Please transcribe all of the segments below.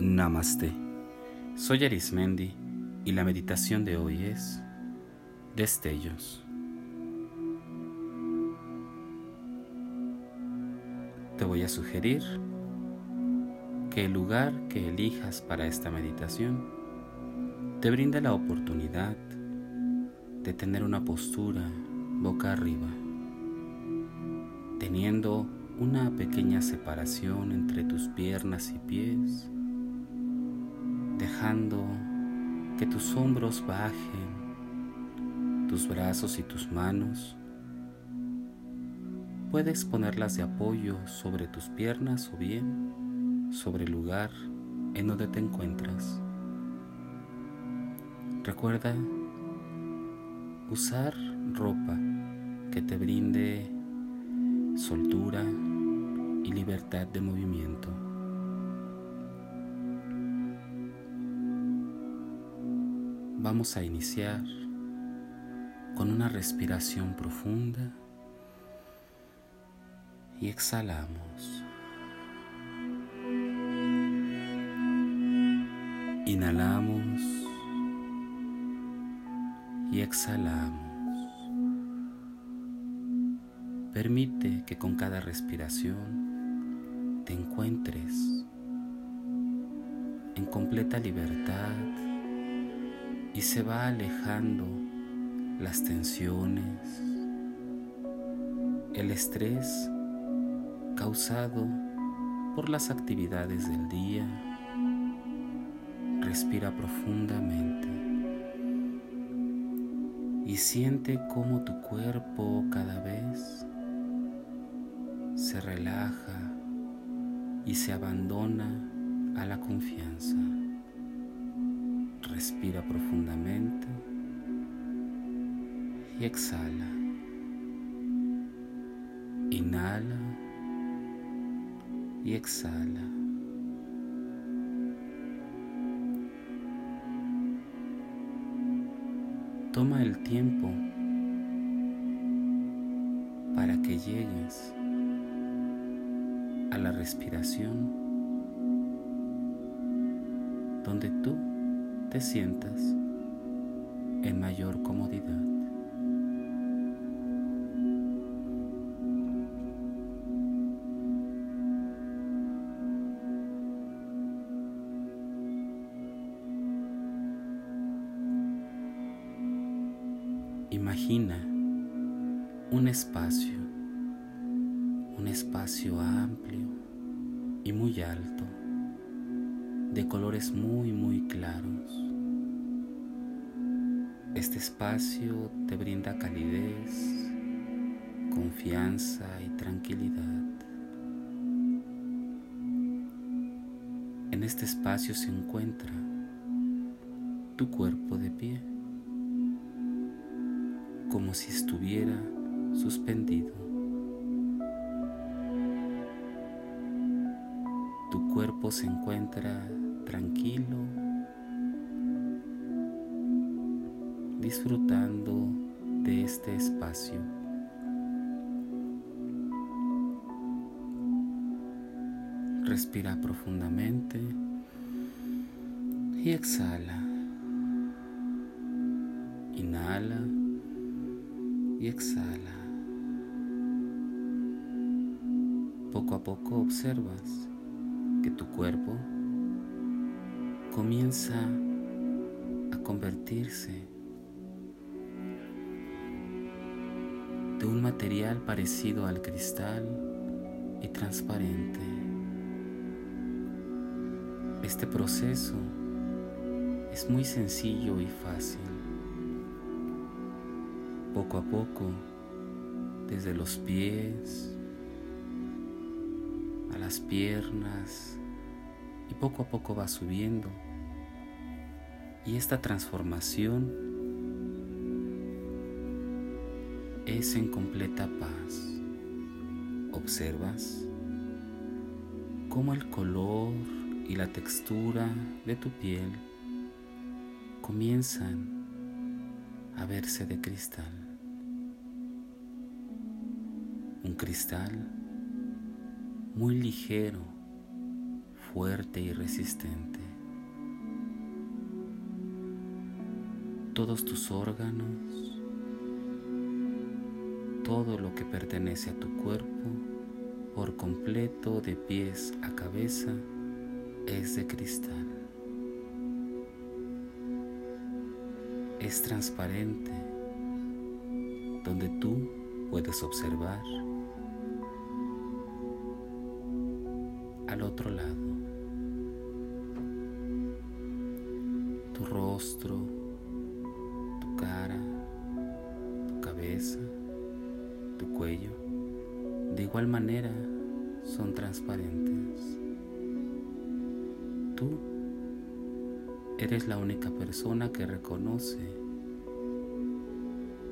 Namaste. Soy Arismendi y la meditación de hoy es Destellos. Te voy a sugerir que el lugar que elijas para esta meditación te brinde la oportunidad de tener una postura boca arriba, teniendo una pequeña separación entre tus piernas y pies dejando que tus hombros bajen, tus brazos y tus manos. Puedes ponerlas de apoyo sobre tus piernas o bien sobre el lugar en donde te encuentras. Recuerda usar ropa que te brinde soltura y libertad de movimiento. Vamos a iniciar con una respiración profunda y exhalamos. Inhalamos y exhalamos. Permite que con cada respiración te encuentres en completa libertad y se va alejando las tensiones, el estrés causado por las actividades del día. Respira profundamente y siente cómo tu cuerpo cada vez se relaja y se abandona a la confianza. Respira profundamente y exhala. Inhala y exhala. Toma el tiempo para que llegues a la respiración donde tú te sientas en mayor comodidad. Imagina un espacio, un espacio amplio y muy alto de colores muy claros. Este espacio te brinda calidez, confianza y tranquilidad. En este espacio se encuentra tu cuerpo de pie, como si estuviera suspendido. Tu cuerpo se encuentra tranquilo, disfrutando de este espacio. Respira profundamente y exhala. Inhala y exhala. Poco a poco observas que tu cuerpo comienza a convertirse de un material parecido al cristal y transparente. Este proceso es muy sencillo y fácil. Poco a poco, desde los pies, a las piernas y poco a poco va subiendo. Y esta transformación es en completa paz. Observas cómo el color y la textura de tu piel comienzan a verse de cristal. Un cristal muy ligero, fuerte y resistente. Todos tus órganos, todo lo que pertenece a tu cuerpo, por completo de pies a cabeza, es de cristal. Es transparente, donde tú puedes observar al otro lado tu rostro, igual manera son transparentes. Tú eres la única persona que reconoce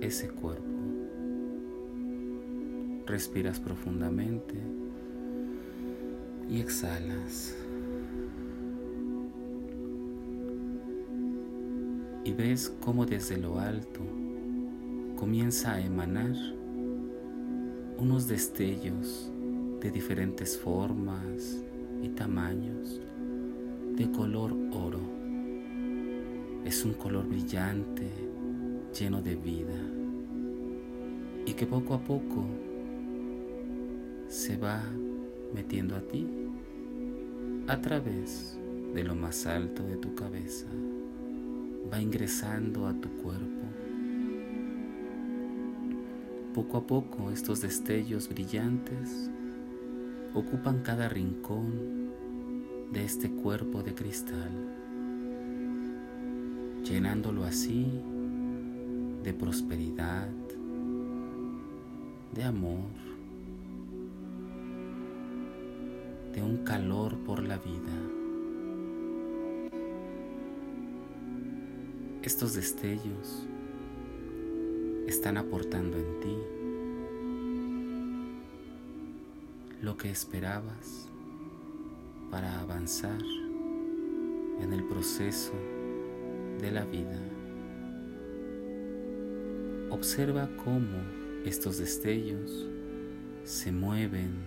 ese cuerpo. Respiras profundamente y exhalas. Y ves cómo desde lo alto comienza a emanar unos destellos de diferentes formas y tamaños de color oro. Es un color brillante, lleno de vida y que poco a poco se va metiendo a ti a través de lo más alto de tu cabeza. Va ingresando a tu cuerpo. Poco a poco estos destellos brillantes ocupan cada rincón de este cuerpo de cristal, llenándolo así de prosperidad, de amor, de un calor por la vida. Estos destellos están aportando en ti lo que esperabas para avanzar en el proceso de la vida. Observa cómo estos destellos se mueven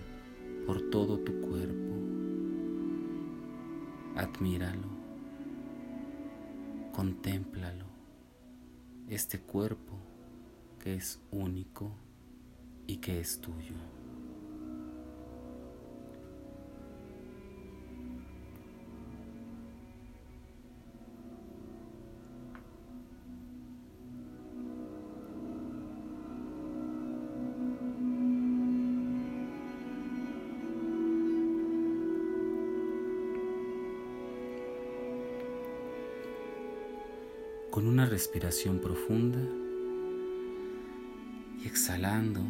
por todo tu cuerpo. Admíralo, contémplalo, este cuerpo que es único y que es tuyo. con una respiración profunda y exhalando,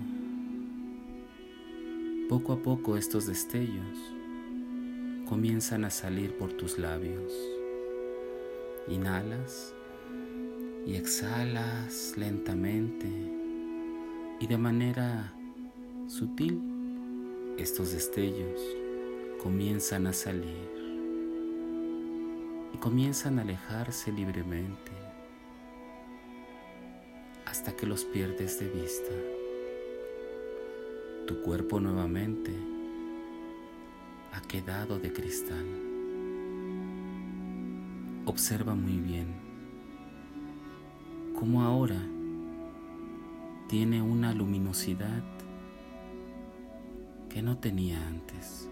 poco a poco estos destellos comienzan a salir por tus labios. Inhalas y exhalas lentamente y de manera sutil estos destellos comienzan a salir y comienzan a alejarse libremente hasta que los pierdes de vista. Tu cuerpo nuevamente ha quedado de cristal. Observa muy bien cómo ahora tiene una luminosidad que no tenía antes.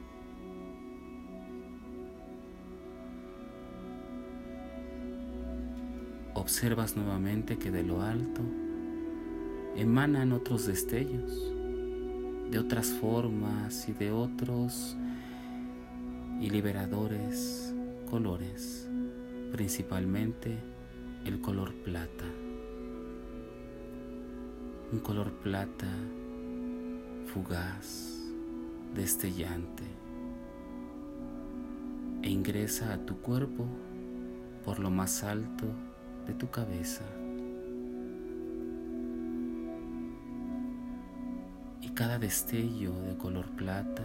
Observas nuevamente que de lo alto emanan otros destellos, de otras formas y de otros y liberadores colores, principalmente el color plata. Un color plata fugaz, destellante, e ingresa a tu cuerpo por lo más alto de tu cabeza. Cada destello de color plata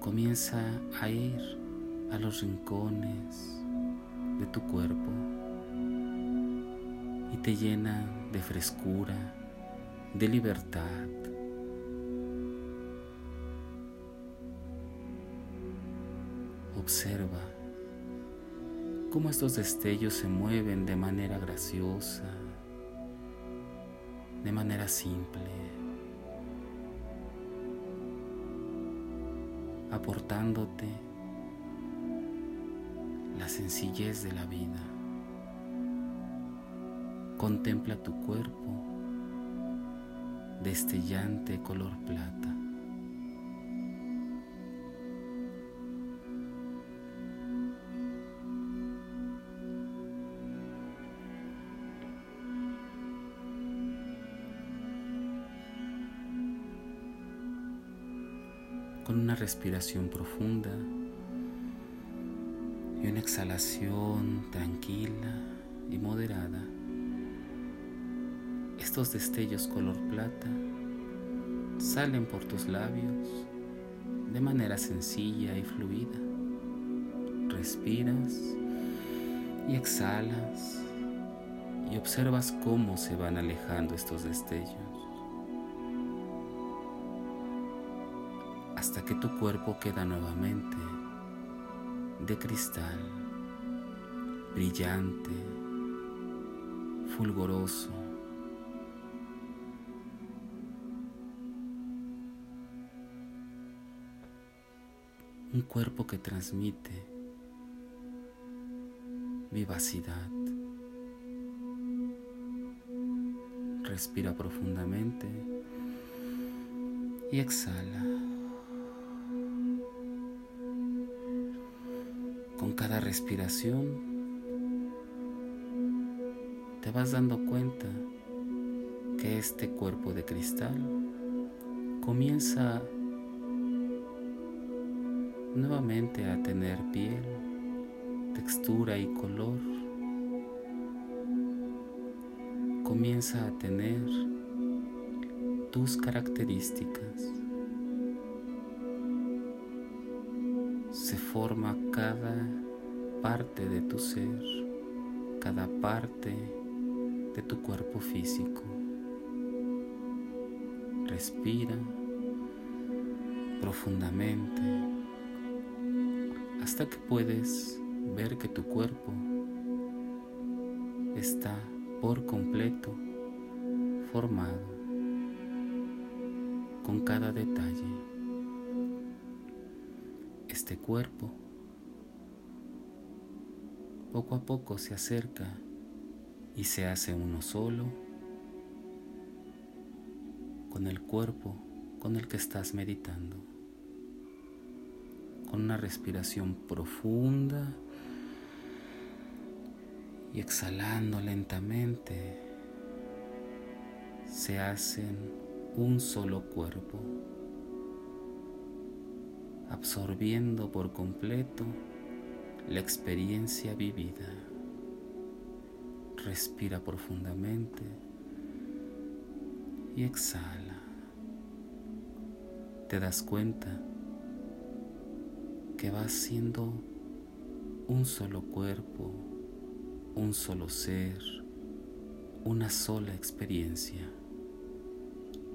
comienza a ir a los rincones de tu cuerpo y te llena de frescura, de libertad. Observa cómo estos destellos se mueven de manera graciosa, de manera simple, aportándote la sencillez de la vida. Contempla tu cuerpo destellante color plata. Con una respiración profunda y una exhalación tranquila y moderada, estos destellos color plata salen por tus labios de manera sencilla y fluida. Respiras y exhalas y observas cómo se van alejando estos destellos que tu cuerpo queda nuevamente de cristal, brillante, fulgoroso, un cuerpo que transmite vivacidad. Respira profundamente y exhala. Con cada respiración te vas dando cuenta que este cuerpo de cristal comienza nuevamente a tener piel, textura y color. Comienza a tener tus características. Se forma cada parte de tu ser, cada parte de tu cuerpo físico. Respira profundamente hasta que puedes ver que tu cuerpo está por completo formado con cada detalle. Este cuerpo poco a poco se acerca y se hace uno solo con el cuerpo con el que estás meditando con una respiración profunda y exhalando lentamente se hacen un solo cuerpo, absorbiendo por completo la experiencia vivida. Respira profundamente y exhala. Te das cuenta que vas siendo un solo cuerpo, un solo ser, una sola experiencia.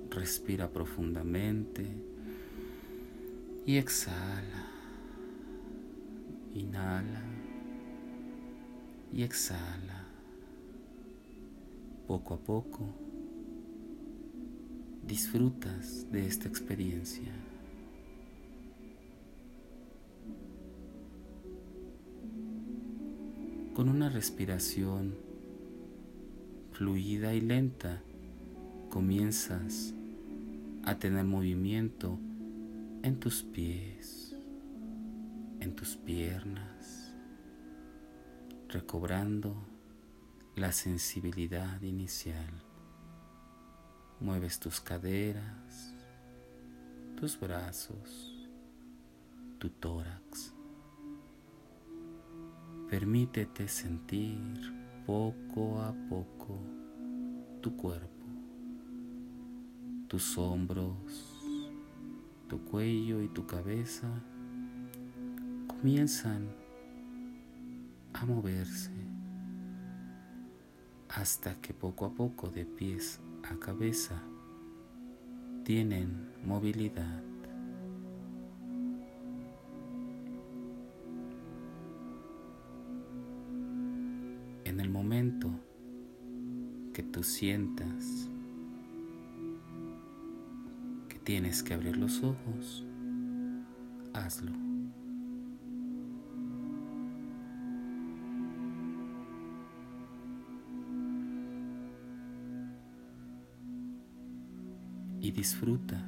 Respira profundamente y exhala. Inhala y exhala. Poco a poco disfrutas de esta experiencia. con una respiración fluida y lenta, comienzas a tener movimiento en tus pies, en tus piernas, recobrando la sensibilidad inicial. Mueves tus caderas, tus brazos, tu tórax. Permítete sentir poco a poco tu cuerpo, tus hombros, tu cuello y tu cabeza comienzan a moverse hasta que poco a poco de pies a cabeza tienen movilidad. En el momento que tú sientas que tienes que abrir los ojos, hazlo. Y disfruta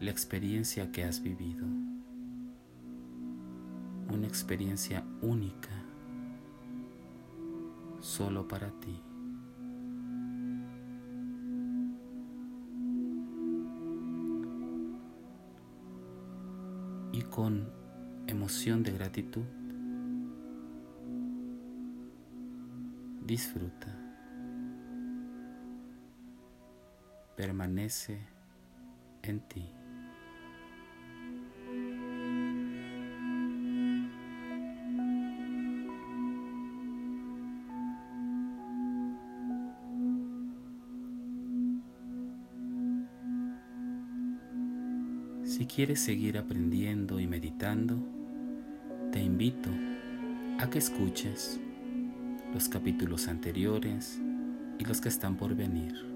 la experiencia que has vivido. Una experiencia única, solo para ti. Y con emoción de gratitud, disfruta, permanece en ti. Si quieres seguir aprendiendo y meditando, te invito a que escuches los capítulos anteriores y los que están por venir.